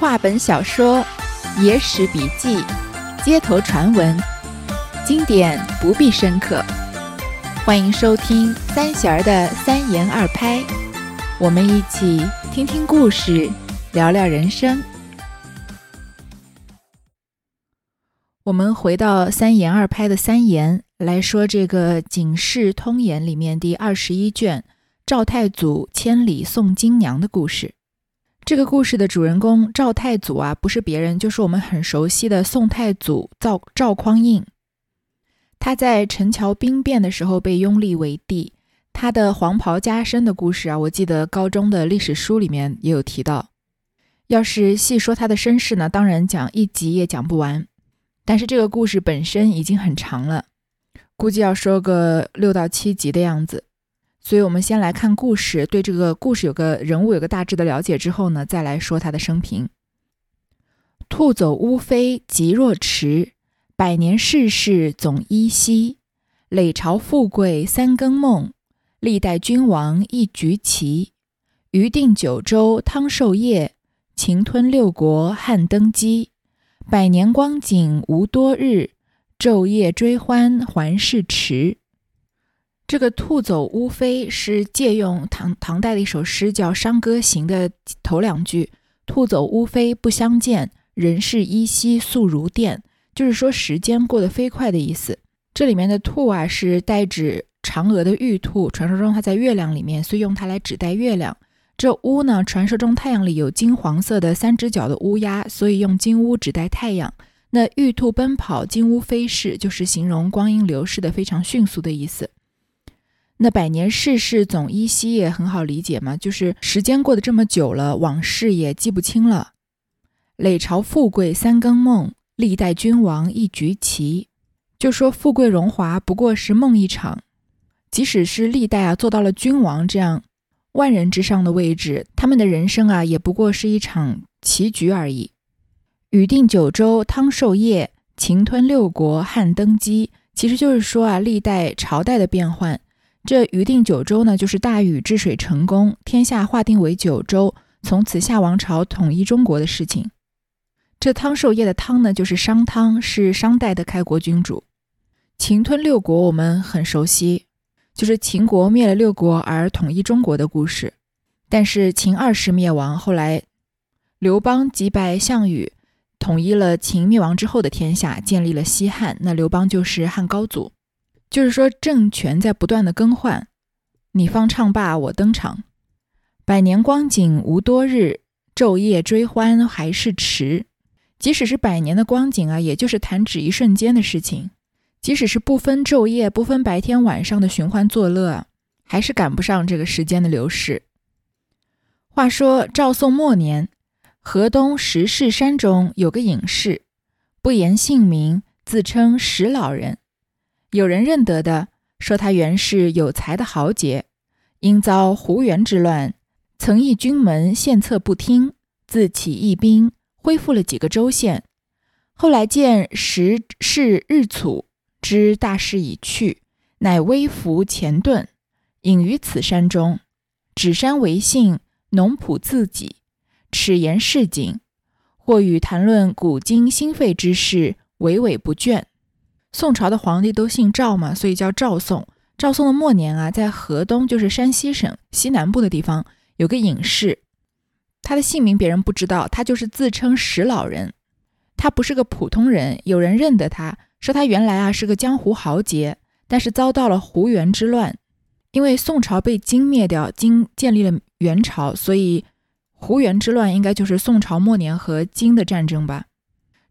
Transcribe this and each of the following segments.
话本小说、野史笔记、街头传闻，经典不必深刻。欢迎收听三弦儿的三言二拍，我们一起听听故事，聊聊人生。我们回到三言二拍的三言来说这个《警世通言》里面第二十一卷赵太祖千里送金娘的故事。这个故事的主人公赵太祖啊，不是别人，就是我们很熟悉的宋太祖赵赵匡胤。他在陈桥兵变的时候被拥立为帝，他的黄袍加身的故事啊，我记得高中的历史书里面也有提到。要是细说他的身世呢，当然讲一集也讲不完。但是这个故事本身已经很长了，估计要说个六到七集的样子。所以，我们先来看故事，对这个故事有个人物有个大致的了解之后呢，再来说他的生平。兔走乌飞即若迟，百年世事总依稀。累朝富贵三更梦，历代君王一局棋。余定九州汤寿业，秦吞六国汉登基。百年光景无多日，昼夜追欢还是迟。这个“兔走乌飞”是借用唐唐代的一首诗，叫《商歌行》的头两句：“兔走乌飞不相见，人事依稀速如电。”就是说时间过得飞快的意思。这里面的“兔”啊，是代指嫦娥的玉兔，传说中它在月亮里面，所以用它来指代月亮。这“乌”呢，传说中太阳里有金黄色的三只脚的乌鸦，所以用金乌指代太阳。那玉兔奔跑，金乌飞逝，就是形容光阴流逝的非常迅速的意思。那百年世事总依稀也很好理解嘛，就是时间过得这么久了，往事也记不清了。累朝富贵三更梦，历代君王一局棋。就说富贵荣华不过是梦一场，即使是历代啊做到了君王这样万人之上的位置，他们的人生啊也不过是一场棋局而已。禹定九州汤寿业，秦吞六国汉登基。其实就是说啊，历代朝代的变换。这禹定九州呢，就是大禹治水成功，天下划定为九州，从此夏王朝统一中国的事情。这汤寿业的汤呢，就是商汤，是商代的开国君主。秦吞六国，我们很熟悉，就是秦国灭了六国而统一中国的故事。但是秦二世灭亡，后来刘邦击败项羽，统一了秦灭亡之后的天下，建立了西汉。那刘邦就是汉高祖。就是说，政权在不断的更换，你方唱罢我登场，百年光景无多日，昼夜追欢还是迟。即使是百年的光景啊，也就是弹指一瞬间的事情；即使是不分昼夜、不分白天晚上的寻欢作乐，还是赶不上这个时间的流逝。话说赵宋末年，河东石室山中有个隐士，不言姓名，自称石老人。有人认得的说，他原是有才的豪杰，因遭胡元之乱，曾诣军门献策不听，自起义兵，恢复了几个州县。后来见时势日蹙，知大势已去，乃微服前遁，隐于此山中，指山为姓，农圃自己，齿言市井，或与谈论古今兴废之事，娓娓不倦。宋朝的皇帝都姓赵嘛，所以叫赵宋。赵宋的末年啊，在河东，就是山西省西南部的地方，有个隐士，他的姓名别人不知道，他就是自称石老人。他不是个普通人，有人认得他，说他原来啊是个江湖豪杰，但是遭到了胡元之乱，因为宋朝被金灭掉，金建立了元朝，所以胡元之乱应该就是宋朝末年和金的战争吧。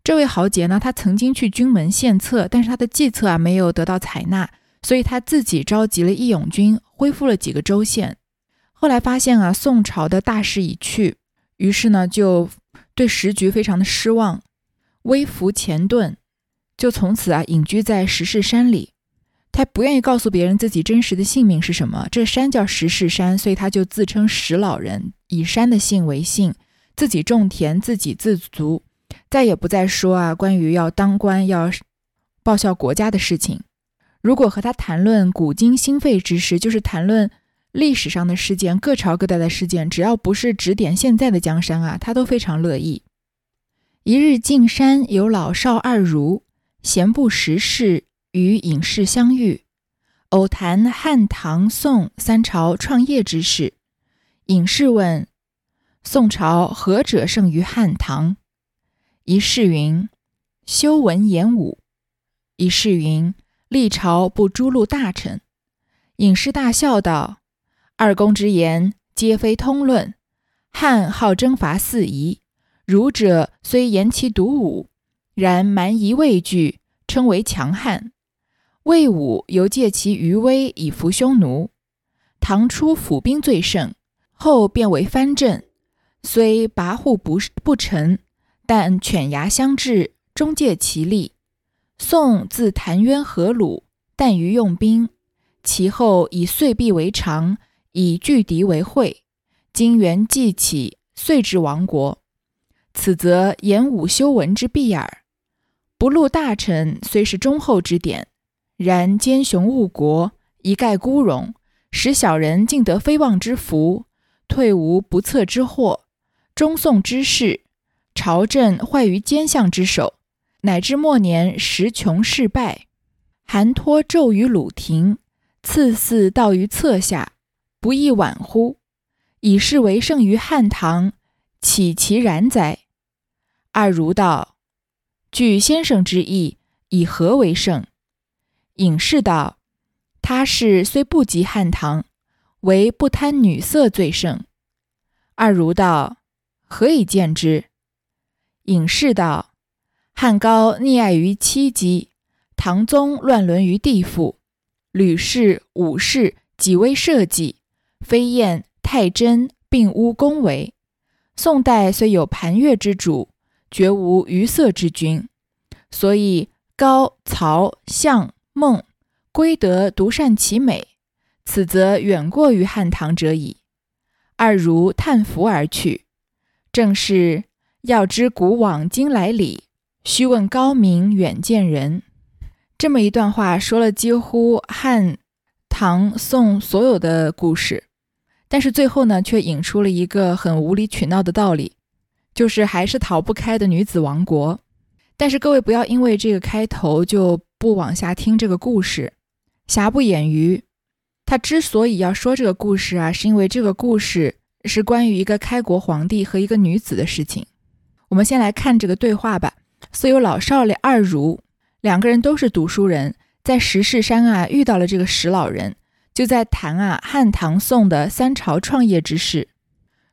这位豪杰呢，他曾经去军门献策，但是他的计策啊没有得到采纳，所以他自己召集了义勇军，恢复了几个州县。后来发现啊，宋朝的大势已去，于是呢就对时局非常的失望，微服前遁，就从此啊隐居在石室山里。他不愿意告诉别人自己真实的姓名是什么，这山叫石室山，所以他就自称石老人，以山的姓为姓，自己种田，自给自足。再也不再说啊，关于要当官、要报效国家的事情。如果和他谈论古今兴废之事，就是谈论历史上的事件、各朝各代的事件，只要不是指点现在的江山啊，他都非常乐意。一日进山，有老少二儒，闲不时事，与隐士相遇，偶谈汉唐宋三朝创业之事。隐士问：宋朝何者胜于汉唐？一士云：修文言武。一士云：历朝不诛戮大臣。隐士大笑道：“二公之言，皆非通论。汉好征伐四夷。”儒者虽言其独武，然蛮夷畏惧，称为强悍。魏武犹借其余威以服匈奴。唐初府兵最盛，后变为藩镇，虽跋扈不不臣，但犬牙相制，终借其力。宋自谭渊河鲁，但于用兵，其后以岁币为常，以拒敌为惠。金元既起，遂至亡国。此则言武修文之弊耳。不录大臣虽是忠厚之典，然奸雄误国，一概孤荣，使小人尽得非望之福，退无不测之祸。中宋之事，朝政坏于奸相之手，乃至末年时穷势败，韩托骤于鲁庭，赐祀道于侧下，不亦晚乎？以是为胜于汉唐，岂其然哉？二儒道：“据先生之意，以何为胜？”隐士道：“他是虽不及汉唐，唯不贪女色最胜。”二儒道：“何以见之？”隐士道：“汉高溺爱于妻姬，唐宗乱伦于弟妇，吕氏、武氏几微社稷，飞燕、太真并无恭维。宋代虽有盘越之主。”绝无余色之君，所以高、曹、相、孟、归德独善其美，此则远过于汉唐者矣。二如叹服而去，正是要知古往今来理，须问高明远见人。这么一段话说了几乎汉、唐、宋所有的故事，但是最后呢，却引出了一个很无理取闹的道理。就是还是逃不开的女子王国，但是各位不要因为这个开头就不往下听这个故事。瑕不掩瑜，他之所以要说这个故事啊，是因为这个故事是关于一个开国皇帝和一个女子的事情。我们先来看这个对话吧。所有老少的二儒两个人都是读书人，在石室山啊遇到了这个石老人，就在谈啊汉唐宋的三朝创业之事。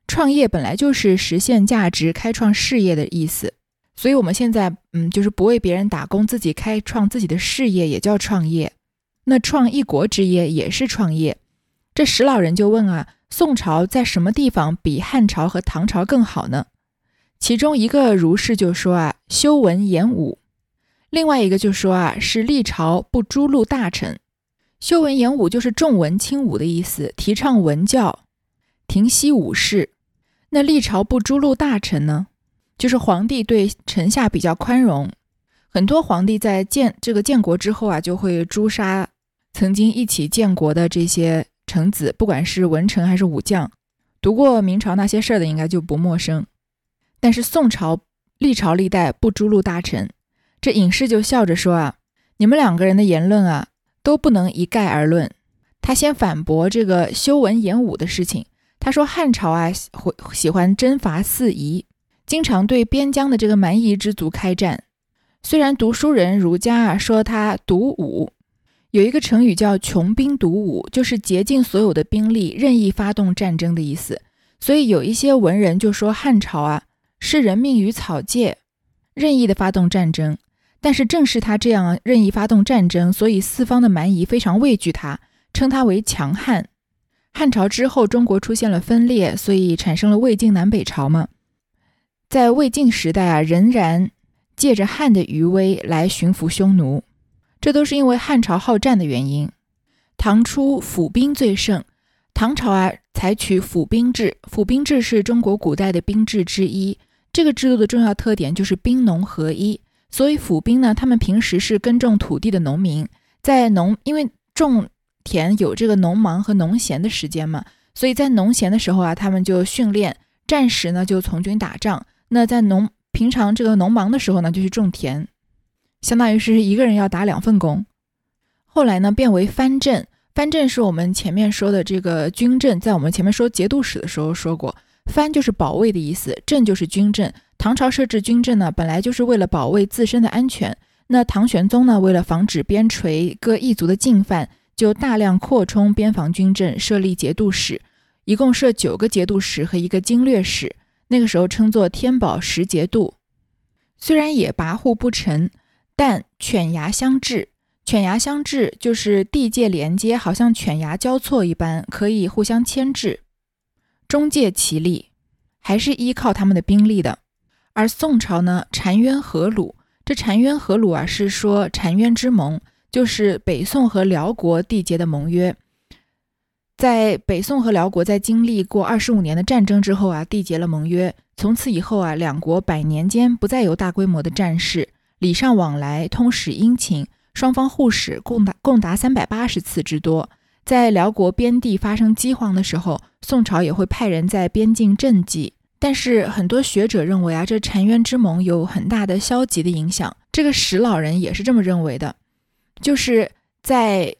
创业本来就是实现价值、开创事业的意思，所以我们现在，嗯，就是不为别人打工，自己开创自己的事业也叫创业。那创一国之业也是创业。这石老人就问啊，宋朝在什么地方比汉朝和唐朝更好呢？其中一个儒士就说啊，修文言武；另外一个就说啊，是历朝不诛戮大臣。修文言武就是重文轻武的意思，提倡文教，停息武士。那历朝不诛戮大臣呢？就是皇帝对臣下比较宽容。很多皇帝在建这个建国之后啊，就会诛杀曾经一起建国的这些臣子，不管是文臣还是武将。读过明朝那些事儿的，应该就不陌生。但是宋朝历朝历代不诛戮大臣，这隐士就笑着说啊：“你们两个人的言论啊，都不能一概而论。”他先反驳这个修文言武的事情。他说：“汉朝啊，会喜欢征伐四夷，经常对边疆的这个蛮夷之族开战。虽然读书人儒家啊说他独武，有一个成语叫‘穷兵黩武’，就是竭尽所有的兵力，任意发动战争的意思。所以有一些文人就说汉朝啊是人命于草芥，任意的发动战争。但是正是他这样任意发动战争，所以四方的蛮夷非常畏惧他，称他为强汉。”汉朝之后，中国出现了分裂，所以产生了魏晋南北朝嘛。在魏晋时代啊，仍然借着汉的余威来驯服匈奴，这都是因为汉朝好战的原因。唐初府兵最盛，唐朝啊采取府兵制，府兵制是中国古代的兵制之一。这个制度的重要特点就是兵农合一，所以府兵呢，他们平时是耕种土地的农民，在农因为种。田有这个农忙和农闲的时间嘛，所以在农闲的时候啊，他们就训练战时呢，就从军打仗。那在农平常这个农忙的时候呢，就去种田，相当于是一个人要打两份工。后来呢，变为藩镇。藩镇是我们前面说的这个军镇，在我们前面说节度使的时候说过，藩就是保卫的意思，镇就是军镇。唐朝设置军镇呢，本来就是为了保卫自身的安全。那唐玄宗呢，为了防止边陲各异族的进犯，就大量扩充边防军镇，设立节度使，一共设九个节度使和一个经略使。那个时候称作天宝十节度。虽然也跋扈不成，但犬牙相制。犬牙相制就是地界连接，好像犬牙交错一般，可以互相牵制。中介其力，还是依靠他们的兵力的。而宋朝呢，澶渊河鲁，这澶渊河鲁啊，是说澶渊之盟，就是北宋和辽国缔结的盟约。在北宋和辽国在经历过二十五年的战争之后啊，缔结了盟约。从此以后啊，两国百年间不再有大规模的战事，礼尚往来，通使殷勤。双方互使共达共达三百八十次之多。在辽国边地发生饥荒的时候，宋朝也会派人在边境赈济。但是很多学者认为啊，这澶渊之盟有很大的消极的影响。这个史老人也是这么认为的，就是在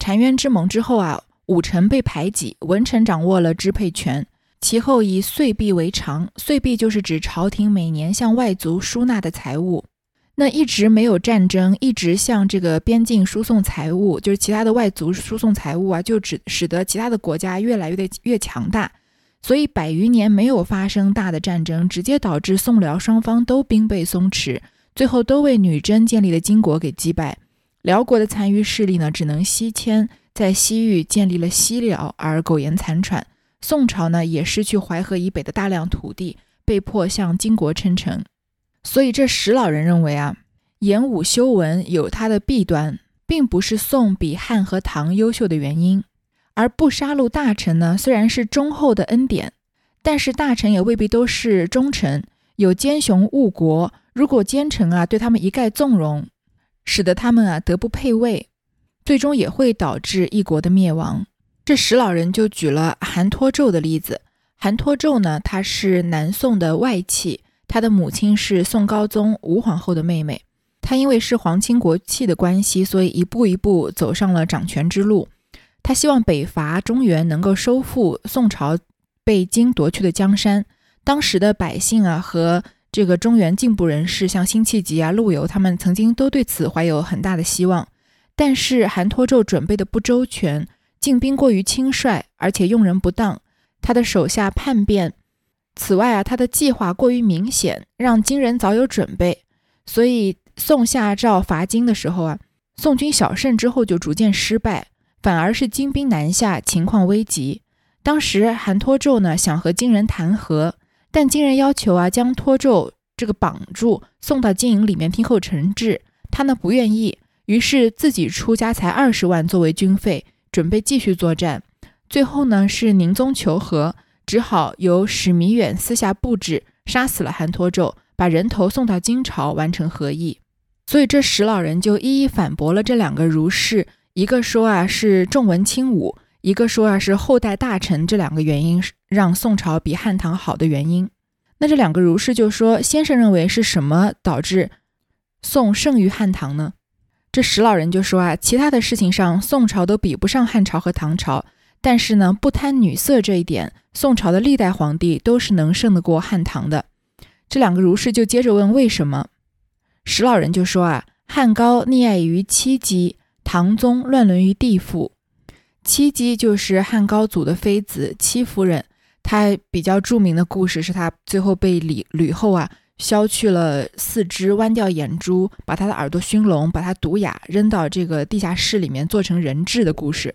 澶渊之盟之后啊，武臣被排挤，文臣掌握了支配权。其后以岁币为常，岁币就是指朝廷每年向外族输纳的财物。那一直没有战争，一直向这个边境输送财物，就是其他的外族输送财物啊，就只使得其他的国家越来越的越强大。所以百余年没有发生大的战争，直接导致宋辽双方都兵备松弛，最后都为女真建立的金国给击败。辽国的残余势力呢，只能西迁，在西域建立了西辽，而苟延残喘。宋朝呢，也失去淮河以北的大量土地，被迫向金国称臣。所以，这史老人认为啊，演武修文有它的弊端，并不是宋比汉和唐优秀的原因。而不杀戮大臣呢，虽然是忠厚的恩典，但是大臣也未必都是忠臣，有奸雄误国。如果奸臣啊对他们一概纵容，使得他们啊德不配位，最终也会导致一国的灭亡。这史老人就举了韩托胄的例子。韩托胄呢，他是南宋的外戚。他的母亲是宋高宗吴皇后的妹妹，他因为是皇亲国戚的关系，所以一步一步走上了掌权之路。他希望北伐中原，能够收复宋朝被金夺去的江山。当时的百姓啊，和这个中原进步人士，像辛弃疾啊、陆游，他们曾经都对此怀有很大的希望。但是韩托胄准备的不周全，进兵过于轻率，而且用人不当，他的手下叛变。此外啊，他的计划过于明显，让金人早有准备，所以宋下诏伐金的时候啊，宋军小胜之后就逐渐失败，反而是金兵南下，情况危急。当时韩托胄呢想和金人谈和，但金人要求啊将托胄这个绑住，送到金营里面听候惩治，他呢不愿意，于是自己出家财二十万作为军费，准备继续作战。最后呢是宁宗求和。只好由史弥远私下布置，杀死了韩托胄，把人头送到金朝完成和议。所以这史老人就一一反驳了这两个儒士，一个说啊是重文轻武，一个说啊是后代大臣这两个原因让宋朝比汉唐好的原因。那这两个儒士就说：“先生认为是什么导致宋胜于汉唐呢？”这史老人就说啊，其他的事情上宋朝都比不上汉朝和唐朝。但是呢，不贪女色这一点，宋朝的历代皇帝都是能胜得过汉唐的。这两个儒士就接着问为什么，石老人就说啊，汉高溺爱于戚姬，唐宗乱伦于帝父。戚姬就是汉高祖的妃子戚夫人，她比较著名的故事是她最后被吕吕后啊削去了四肢，剜掉眼珠，把她的耳朵熏聋，把她毒哑，扔到这个地下室里面做成人质的故事。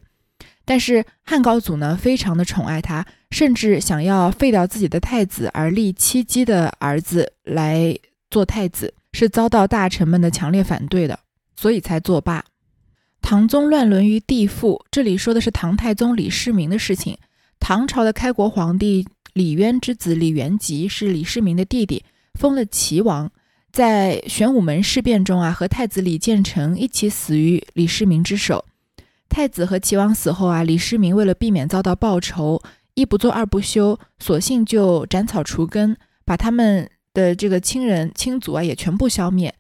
但是汉高祖呢，非常的宠爱他，甚至想要废掉自己的太子，而立戚姬的儿子来做太子，是遭到大臣们的强烈反对的，所以才作罢。唐宗乱伦于帝父，这里说的是唐太宗李世民的事情。唐朝的开国皇帝李渊之子李元吉是李世民的弟弟，封了齐王，在玄武门事变中啊，和太子李建成一起死于李世民之手。太子和齐王死后啊，李世民为了避免遭到报仇，一不做二不休，索性就斩草除根，把他们的这个亲人亲族啊也全部消灭。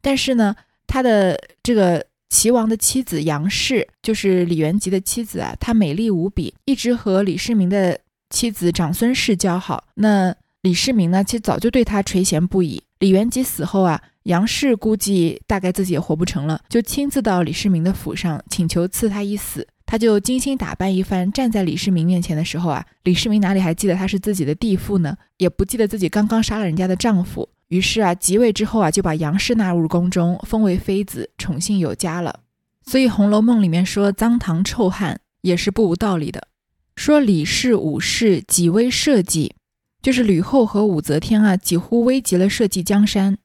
但是呢，他的这个齐王的妻子杨氏，就是李元吉的妻子啊，她美丽无比，一直和李世民的妻子长孙氏交好。那李世民呢，其实早就对她垂涎不已。李元吉死后啊，杨氏估计大概自己也活不成了，就亲自到李世民的府上请求赐他一死。他就精心打扮一番，站在李世民面前的时候啊，李世民哪里还记得他是自己的弟妇呢？也不记得自己刚刚杀了人家的丈夫。于是啊，即位之后啊，就把杨氏纳入宫中，封为妃子，宠幸有加了。所以《红楼梦》里面说脏唐臭汉也是不无道理的。说李氏、武氏几危社稷，就是吕后和武则天啊，几乎危及了社稷江山。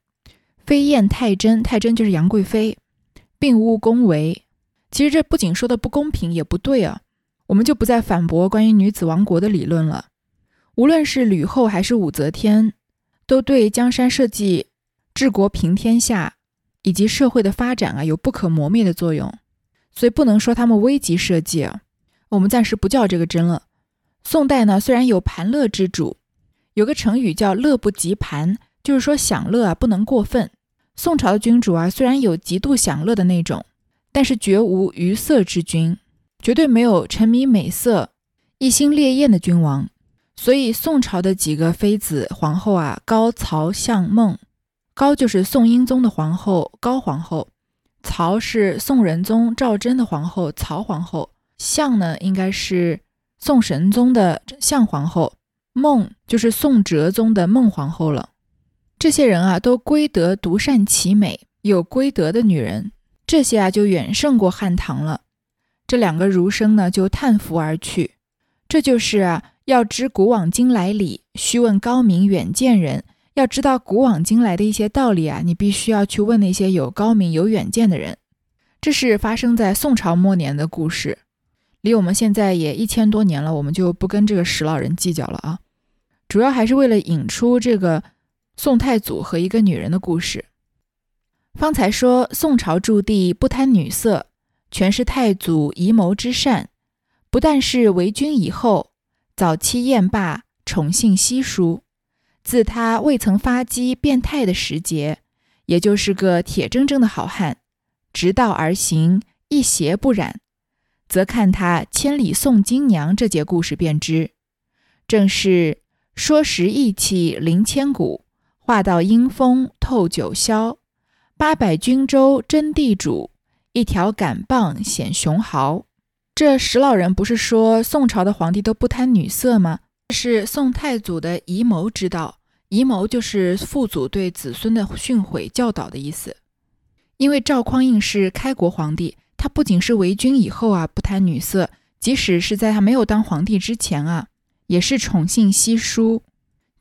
飞燕太真，太真就是杨贵妃，并无恭维。其实这不仅说的不公平，也不对啊。我们就不再反驳关于女子亡国的理论了。无论是吕后还是武则天，都对江山社稷、治国平天下以及社会的发展啊有不可磨灭的作用，所以不能说他们危及社稷啊。我们暂时不叫这个真了。宋代呢，虽然有盘乐之主，有个成语叫乐不及盘，就是说享乐啊不能过分。宋朝的君主啊，虽然有极度享乐的那种。但是绝无于色之君，绝对没有沉迷美色、一心烈焰的君王。所以宋朝的几个妃子、皇后啊，高、曹、向、孟。高就是宋英宗的皇后高皇后，曹是宋仁宗赵祯的皇后曹皇后，向呢应该是宋神宗的向皇后，孟就是宋哲宗的孟皇后了。这些人啊，都归德独善其美，有归德的女人。这些啊，就远胜过汉唐了。这两个儒生呢，就叹服而去。这就是啊，要知古往今来理，须问高明远见人。要知道古往今来的一些道理啊，你必须要去问那些有高明有远见的人。这是发生在宋朝末年的故事，离我们现在也一千多年了，我们就不跟这个史老人计较了啊。主要还是为了引出这个宋太祖和一个女人的故事。方才说宋朝驻地不贪女色，全是太祖遗谋之善。不但是为君以后，早期宴罢，宠幸稀疏。自他未曾发迹变态的时节，也就是个铁铮铮的好汉，直道而行，一邪不染，则看他千里送金娘这节故事便知，正是说时义气临千古，话到阴风透九霄。八百军州争地主，一条杆棒显雄豪。这石老人不是说宋朝的皇帝都不贪女色吗？是宋太祖的遗谋之道。遗谋就是父祖对子孙的训诲教导的意思。因为赵匡胤是开国皇帝，他不仅是为君以后啊不贪女色，即使是在他没有当皇帝之前啊，也是宠幸稀疏。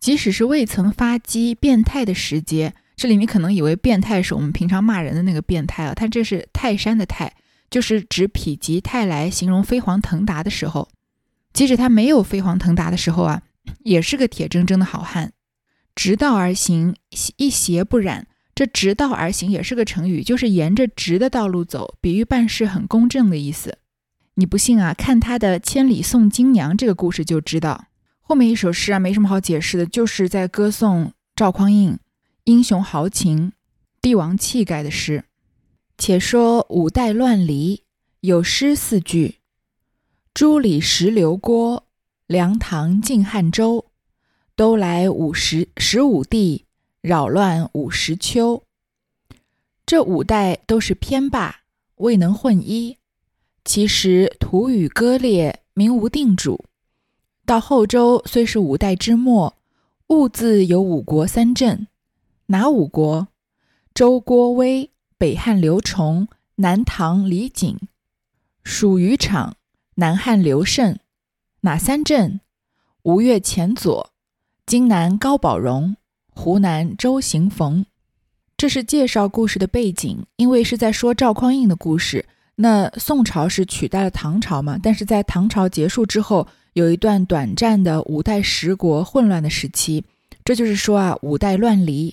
即使是未曾发迹变态的时节。这里你可能以为变态是我们平常骂人的那个变态啊，他这是泰山的泰，就是指否极泰来形容飞黄腾达的时候。即使他没有飞黄腾达的时候啊，也是个铁铮铮的好汉，直道而行，一邪不染。这直道而行也是个成语，就是沿着直的道路走，比喻办事很公正的意思。你不信啊？看他的《千里送金娘》这个故事就知道。后面一首诗啊，没什么好解释的，就是在歌颂赵匡胤。英雄豪情、帝王气概的诗。且说五代乱离，有诗四句：“朱里石刘郭，梁唐晋汉周，都来五十十五帝，扰乱五十秋。”这五代都是偏霸，未能混一。其实土语割裂，民无定主。到后周虽是五代之末，物自有五国三镇。哪五国？周郭威，北汉刘崇，南唐李璟，属于场，南汉刘胜。哪三镇？吴越前左，荆南高宝荣，湖南周行逢。这是介绍故事的背景，因为是在说赵匡胤的故事。那宋朝是取代了唐朝嘛？但是在唐朝结束之后，有一段短暂的五代十国混乱的时期。这就是说啊，五代乱离。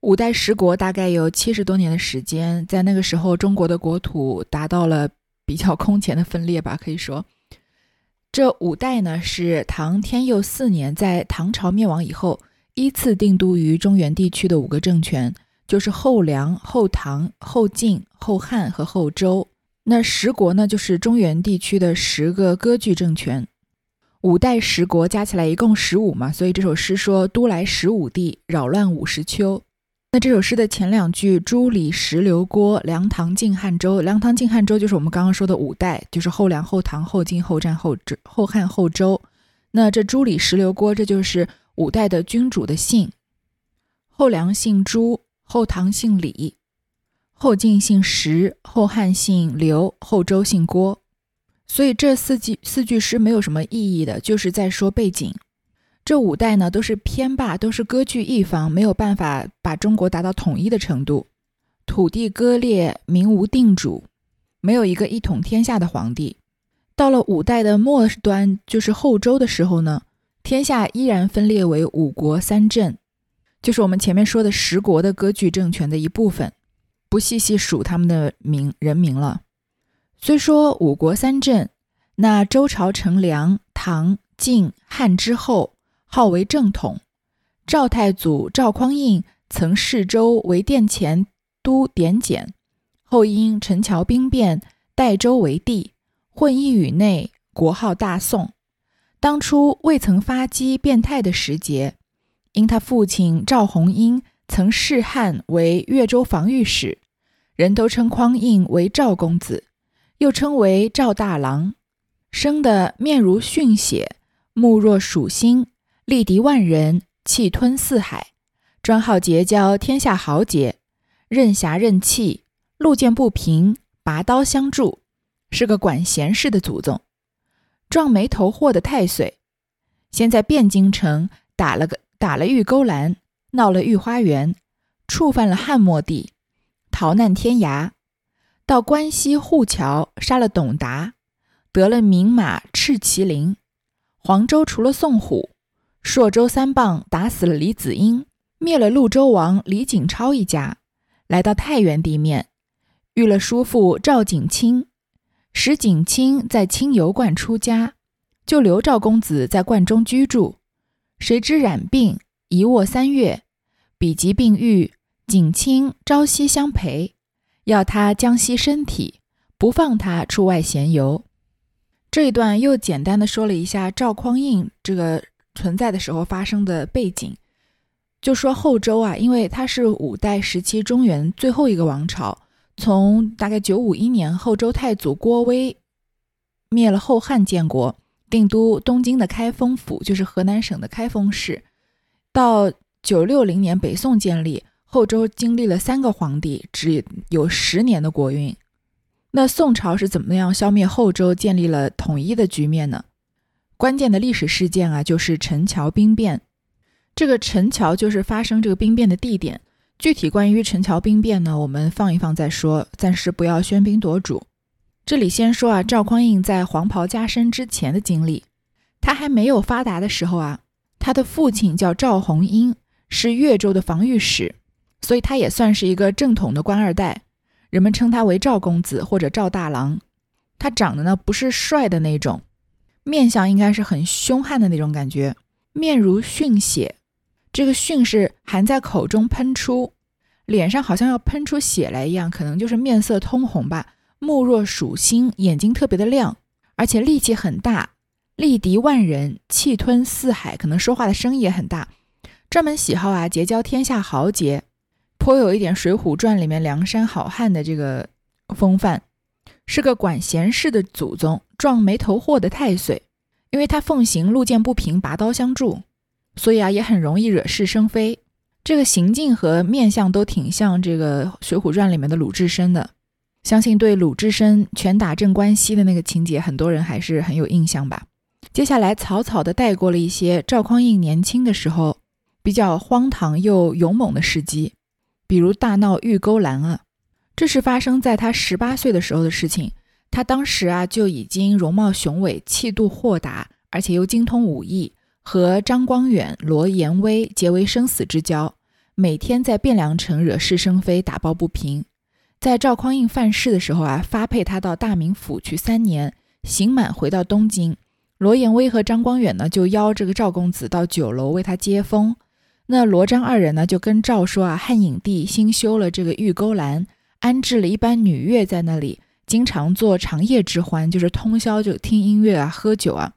五代十国大概有七十多年的时间，在那个时候，中国的国土达到了比较空前的分裂吧。可以说，这五代呢是唐天佑四年，在唐朝灭亡以后，依次定都于中原地区的五个政权，就是后梁、后唐、后晋、后汉和后周。那十国呢，就是中原地区的十个割据政权。五代十国加起来一共十五嘛，所以这首诗说都来十五帝，扰乱五十秋。那这首诗的前两句“朱李石刘郭梁唐晋汉周”，梁唐晋汉周就是我们刚刚说的五代，就是后梁、后唐、后晋、后战、后周、后汉、后周。那这朱李石刘郭，这就是五代的君主的姓。后梁姓朱，后唐姓李。后晋姓石，后汉姓刘，后周姓郭，所以这四句四句诗没有什么意义的，就是在说背景。这五代呢都是偏霸，都是割据一方，没有办法把中国达到统一的程度，土地割裂，民无定主，没有一个一统天下的皇帝。到了五代的末端，就是后周的时候呢，天下依然分裂为五国三镇，就是我们前面说的十国的割据政权的一部分。不细细数他们的名人名了。虽说五国三镇，那周朝成梁、唐、晋、汉之后，号为正统。赵太祖赵匡胤曾弑周为殿前都点检，后因陈桥兵变，代周为帝，混一宇内，国号大宋。当初未曾发迹变态的时节，因他父亲赵弘英。曾仕汉为越州防御使，人都称匡胤为赵公子，又称为赵大郎。生的面如迅血，目若鼠星，力敌万人，气吞四海，专好结交天下豪杰，任侠任气，路见不平，拔刀相助，是个管闲事的祖宗。撞眉头祸的太岁，先在汴京城打了个打了玉钩栏。闹了御花园，触犯了汉末帝，逃难天涯，到关西护桥杀了董达，得了名马赤麒麟。黄州除了宋虎，朔州三棒打死了李子英，灭了潞州王李景超一家，来到太原地面，遇了叔父赵景清，使景清在清油观出家，就留赵公子在观中居住，谁知染病。一卧三月，比疾病愈，景清朝夕相陪，要他将息身体，不放他出外闲游。这一段又简单的说了一下赵匡胤这个存在的时候发生的背景，就说后周啊，因为他是五代时期中原最后一个王朝，从大概九五一年后周太祖郭威灭了后汉建国，定都东京的开封府，就是河南省的开封市。到九六零年，北宋建立，后周经历了三个皇帝，只有十年的国运。那宋朝是怎么样消灭后周，建立了统一的局面呢？关键的历史事件啊，就是陈桥兵变。这个陈桥就是发生这个兵变的地点。具体关于陈桥兵变呢，我们放一放再说，暂时不要喧宾夺主。这里先说啊，赵匡胤在黄袍加身之前的经历。他还没有发达的时候啊。他的父亲叫赵红英，是越州的防御使，所以他也算是一个正统的官二代。人们称他为赵公子或者赵大郎。他长得呢不是帅的那种，面相应该是很凶悍的那种感觉，面如迅血，这个迅是含在口中喷出，脸上好像要喷出血来一样，可能就是面色通红吧。目若鼠星，眼睛特别的亮，而且力气很大。力敌万人，气吞四海，可能说话的声音也很大。专门喜好啊，结交天下豪杰，颇有一点《水浒传》里面梁山好汉的这个风范。是个管闲事的祖宗，撞眉头祸的太岁。因为他奉行路见不平拔刀相助，所以啊，也很容易惹是生非。这个行径和面相都挺像这个《水浒传》里面的鲁智深的。相信对鲁智深拳打镇关西的那个情节，很多人还是很有印象吧。接下来草草的带过了一些赵匡胤年轻的时候比较荒唐又勇猛的事迹，比如大闹玉钩栏啊，这是发生在他十八岁的时候的事情。他当时啊就已经容貌雄伟、气度豁达，而且又精通武艺，和张光远、罗延威结为生死之交，每天在汴梁城惹是生非、打抱不平。在赵匡胤犯事的时候啊，发配他到大名府去三年，刑满回到东京。罗延威和张光远呢，就邀这个赵公子到酒楼为他接风。那罗张二人呢，就跟赵说啊，汉影帝新修了这个玉钩栏，安置了一班女乐在那里，经常做长夜之欢，就是通宵就听音乐啊，喝酒啊，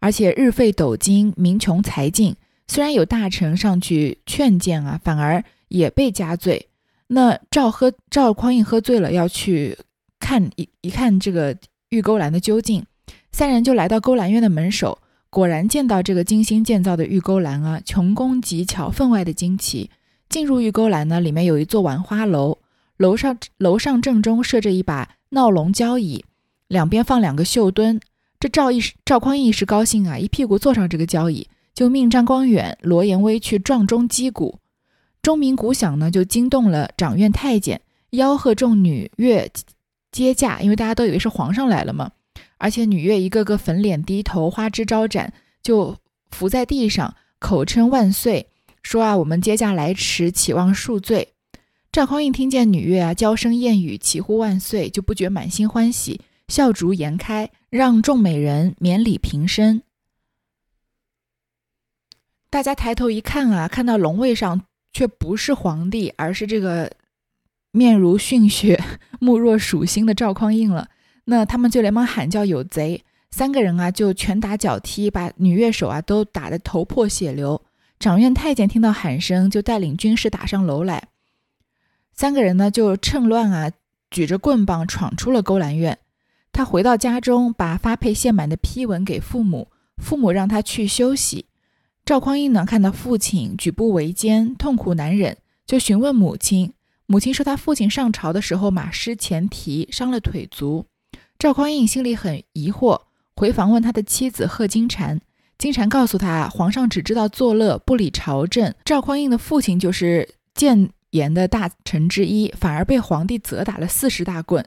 而且日费斗金，民穷财尽。虽然有大臣上去劝谏啊，反而也被加罪。那赵喝赵匡胤喝醉了，要去看一一看这个玉钩栏的究竟，三人就来到勾栏院的门首。果然见到这个精心建造的玉钩栏啊，穷工极巧，分外的惊奇。进入玉钩栏呢，里面有一座玩花楼，楼上楼上正中设着一把闹龙交椅，两边放两个绣墩。这赵一赵匡胤一时高兴啊，一屁股坐上这个交椅，就命张光远、罗延威去撞钟击鼓。钟鸣鼓响呢，就惊动了掌院太监，吆喝众女乐接驾，因为大家都以为是皇上来了嘛。而且女乐一个个粉脸低头，花枝招展，就伏在地上，口称万岁，说啊，我们接驾来迟，岂望恕罪。赵匡胤听见女乐啊娇声艳语，齐呼万岁，就不觉满心欢喜，笑逐颜开，让众美人免礼平身。大家抬头一看啊，看到龙位上却不是皇帝，而是这个面如逊血、目若鼠星的赵匡胤了。那他们就连忙喊叫有贼，三个人啊就拳打脚踢，把女乐手啊都打得头破血流。掌院太监听到喊声，就带领军士打上楼来。三个人呢就趁乱啊，举着棍棒闯出了勾栏院。他回到家中，把发配献满的批文给父母，父母让他去休息。赵匡胤呢看到父亲举步维艰，痛苦难忍，就询问母亲。母亲说他父亲上朝的时候马失前蹄，伤了腿足。赵匡胤心里很疑惑，回房问他的妻子贺金蝉。金蝉告诉他，皇上只知道作乐，不理朝政。赵匡胤的父亲就是谏言的大臣之一，反而被皇帝责打了四十大棍。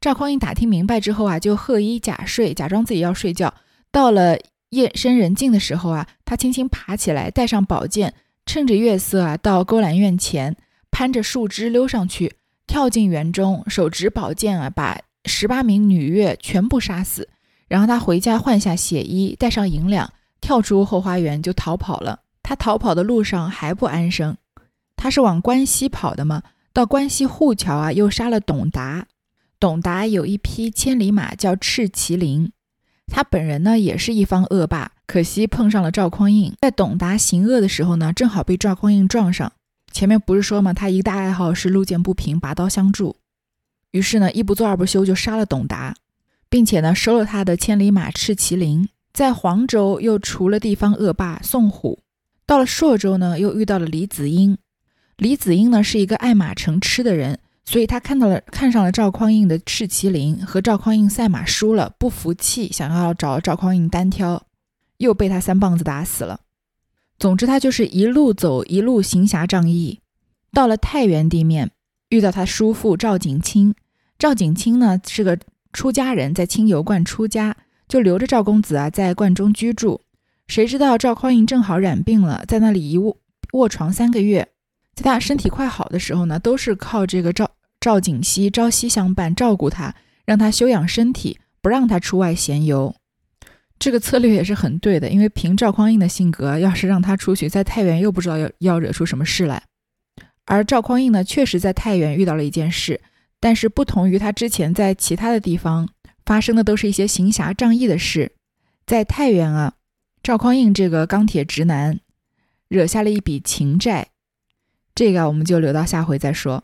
赵匡胤打听明白之后啊，就贺衣假睡，假装自己要睡觉。到了夜深人静的时候啊，他轻轻爬起来，带上宝剑，趁着月色啊，到勾栏院前，攀着树枝溜上去，跳进园中，手执宝剑啊，把。十八名女乐全部杀死，然后他回家换下血衣，带上银两，跳出后花园就逃跑了。他逃跑的路上还不安生，他是往关西跑的吗？到关西护桥啊，又杀了董达。董达有一匹千里马叫赤麒麟，他本人呢也是一方恶霸，可惜碰上了赵匡胤，在董达行恶的时候呢，正好被赵匡胤撞上。前面不是说吗？他一大爱好是路见不平拔刀相助。于是呢，一不做二不休，就杀了董达，并且呢，收了他的千里马赤麒麟。在黄州又除了地方恶霸宋虎，到了朔州呢，又遇到了李子英。李子英呢是一个爱马成痴的人，所以他看到了看上了赵匡胤的赤麒麟，和赵匡胤赛马输了，不服气，想要找赵匡胤单挑，又被他三棒子打死了。总之，他就是一路走一路行侠仗义，到了太原地面，遇到他叔父赵景清。赵景清呢是个出家人，在清油观出家，就留着赵公子啊在观中居住。谁知道赵匡胤正好染病了，在那里一卧卧床三个月。在他身体快好的时候呢，都是靠这个赵赵景熙朝夕相伴，照顾他，让他休养身体，不让他出外闲游。这个策略也是很对的，因为凭赵匡胤的性格，要是让他出去，在太原又不知道要要惹出什么事来。而赵匡胤呢，确实在太原遇到了一件事。但是不同于他之前在其他的地方发生的，都是一些行侠仗义的事，在太原啊，赵匡胤这个钢铁直男惹下了一笔情债，这个我们就留到下回再说。